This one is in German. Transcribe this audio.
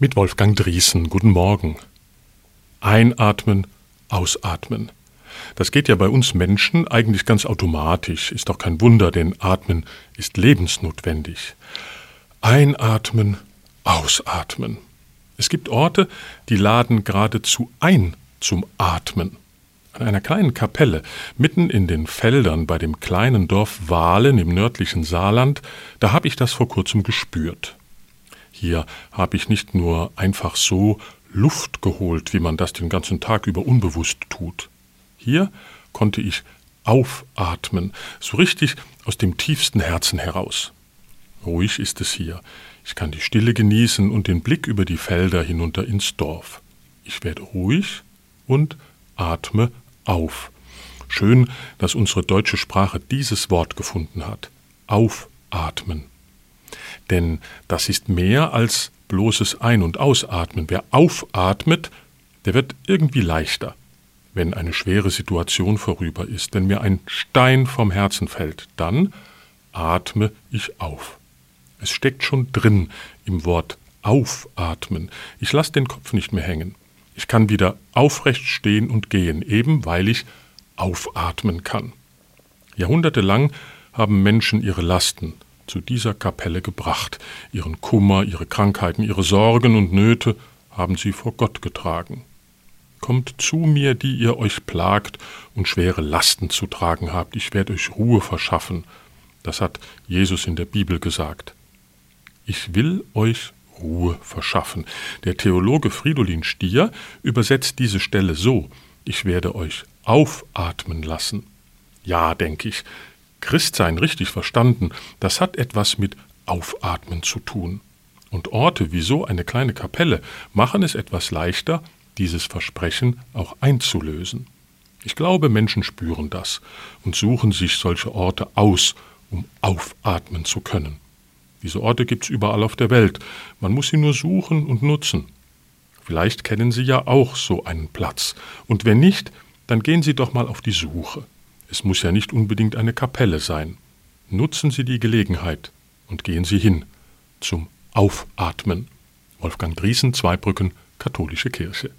mit Wolfgang Driesen. Guten Morgen. Einatmen, ausatmen. Das geht ja bei uns Menschen eigentlich ganz automatisch, ist doch kein Wunder, denn Atmen ist lebensnotwendig. Einatmen, ausatmen. Es gibt Orte, die laden geradezu ein zum Atmen. An einer kleinen Kapelle, mitten in den Feldern bei dem kleinen Dorf Wahlen im nördlichen Saarland, da habe ich das vor kurzem gespürt. Hier habe ich nicht nur einfach so Luft geholt, wie man das den ganzen Tag über unbewusst tut. Hier konnte ich aufatmen, so richtig aus dem tiefsten Herzen heraus. Ruhig ist es hier. Ich kann die Stille genießen und den Blick über die Felder hinunter ins Dorf. Ich werde ruhig und atme auf. Schön, dass unsere deutsche Sprache dieses Wort gefunden hat. Aufatmen. Denn das ist mehr als bloßes Ein- und Ausatmen. Wer aufatmet, der wird irgendwie leichter, wenn eine schwere Situation vorüber ist. Wenn mir ein Stein vom Herzen fällt, dann atme ich auf. Es steckt schon drin im Wort aufatmen. Ich lasse den Kopf nicht mehr hängen. Ich kann wieder aufrecht stehen und gehen, eben weil ich aufatmen kann. Jahrhundertelang haben Menschen ihre Lasten, zu dieser Kapelle gebracht. Ihren Kummer, ihre Krankheiten, ihre Sorgen und Nöte haben sie vor Gott getragen. Kommt zu mir, die ihr euch plagt und schwere Lasten zu tragen habt, ich werde euch Ruhe verschaffen. Das hat Jesus in der Bibel gesagt. Ich will euch Ruhe verschaffen. Der Theologe Fridolin Stier übersetzt diese Stelle so, ich werde euch aufatmen lassen. Ja, denke ich, Christsein richtig verstanden, das hat etwas mit Aufatmen zu tun. Und Orte wie so eine kleine Kapelle machen es etwas leichter, dieses Versprechen auch einzulösen. Ich glaube, Menschen spüren das und suchen sich solche Orte aus, um aufatmen zu können. Diese Orte gibt es überall auf der Welt, man muss sie nur suchen und nutzen. Vielleicht kennen Sie ja auch so einen Platz, und wenn nicht, dann gehen Sie doch mal auf die Suche. Es muss ja nicht unbedingt eine Kapelle sein. Nutzen Sie die Gelegenheit und gehen Sie hin zum Aufatmen. Wolfgang Driesen, Zweibrücken, Katholische Kirche.